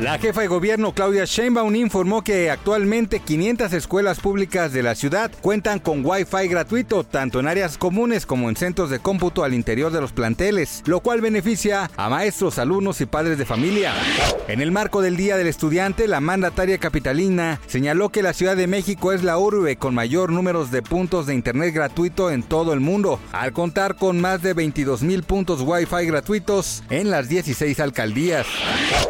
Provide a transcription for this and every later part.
La jefa de gobierno Claudia Sheinbaum informó que actualmente 500 escuelas públicas de la ciudad cuentan con Wi-Fi gratuito tanto en áreas comunes como en centros de cómputo al interior de los planteles, lo cual beneficia a maestros, alumnos y padres de familia. En el marco del Día del Estudiante, la mandataria capitalina señaló que la Ciudad de México es la urbe con mayor número de puntos de internet gratuito en todo el mundo, al contar con más de 22 mil puntos Wi-Fi gratuitos en las 16 alcaldías.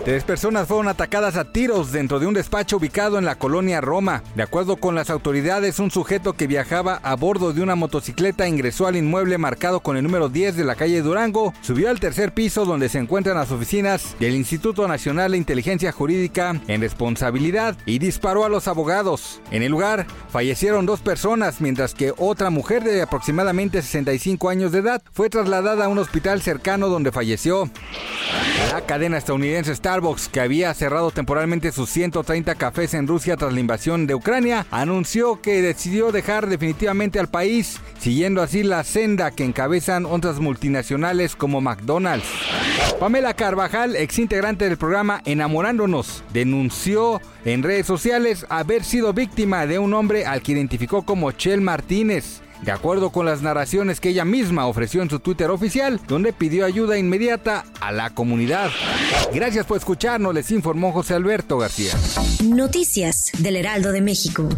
Tres personas fueron atacadas a tiros dentro de un despacho ubicado en la colonia Roma. De acuerdo con las autoridades, un sujeto que viajaba a bordo de una motocicleta ingresó al inmueble marcado con el número 10 de la calle Durango, subió al tercer piso donde se encuentran las oficinas del Instituto Nacional de Inteligencia Jurídica en responsabilidad y disparó a los abogados. En el lugar fallecieron dos personas, mientras que otra mujer de aproximadamente 65 años de edad fue trasladada a un hospital cercano donde falleció. La cadena estadounidense Starbucks, que cerrado temporalmente sus 130 cafés en Rusia tras la invasión de Ucrania, anunció que decidió dejar definitivamente al país, siguiendo así la senda que encabezan otras multinacionales como McDonald's. Pamela Carvajal, ex integrante del programa Enamorándonos, denunció en redes sociales haber sido víctima de un hombre al que identificó como Chel Martínez. De acuerdo con las narraciones que ella misma ofreció en su Twitter oficial, donde pidió ayuda inmediata a la comunidad. Gracias por escucharnos, les informó José Alberto García. Noticias del Heraldo de México.